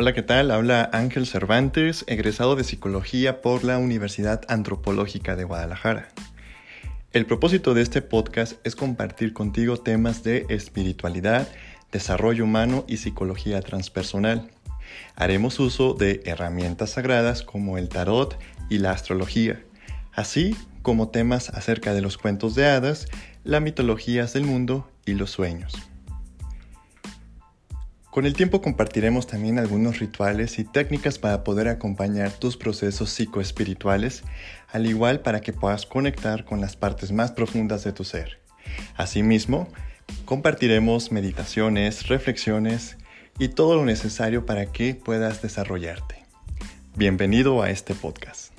Hola, ¿qué tal? Habla Ángel Cervantes, egresado de Psicología por la Universidad Antropológica de Guadalajara. El propósito de este podcast es compartir contigo temas de espiritualidad, desarrollo humano y psicología transpersonal. Haremos uso de herramientas sagradas como el tarot y la astrología, así como temas acerca de los cuentos de hadas, las mitologías del mundo y los sueños. Con el tiempo compartiremos también algunos rituales y técnicas para poder acompañar tus procesos psicoespirituales, al igual para que puedas conectar con las partes más profundas de tu ser. Asimismo, compartiremos meditaciones, reflexiones y todo lo necesario para que puedas desarrollarte. Bienvenido a este podcast.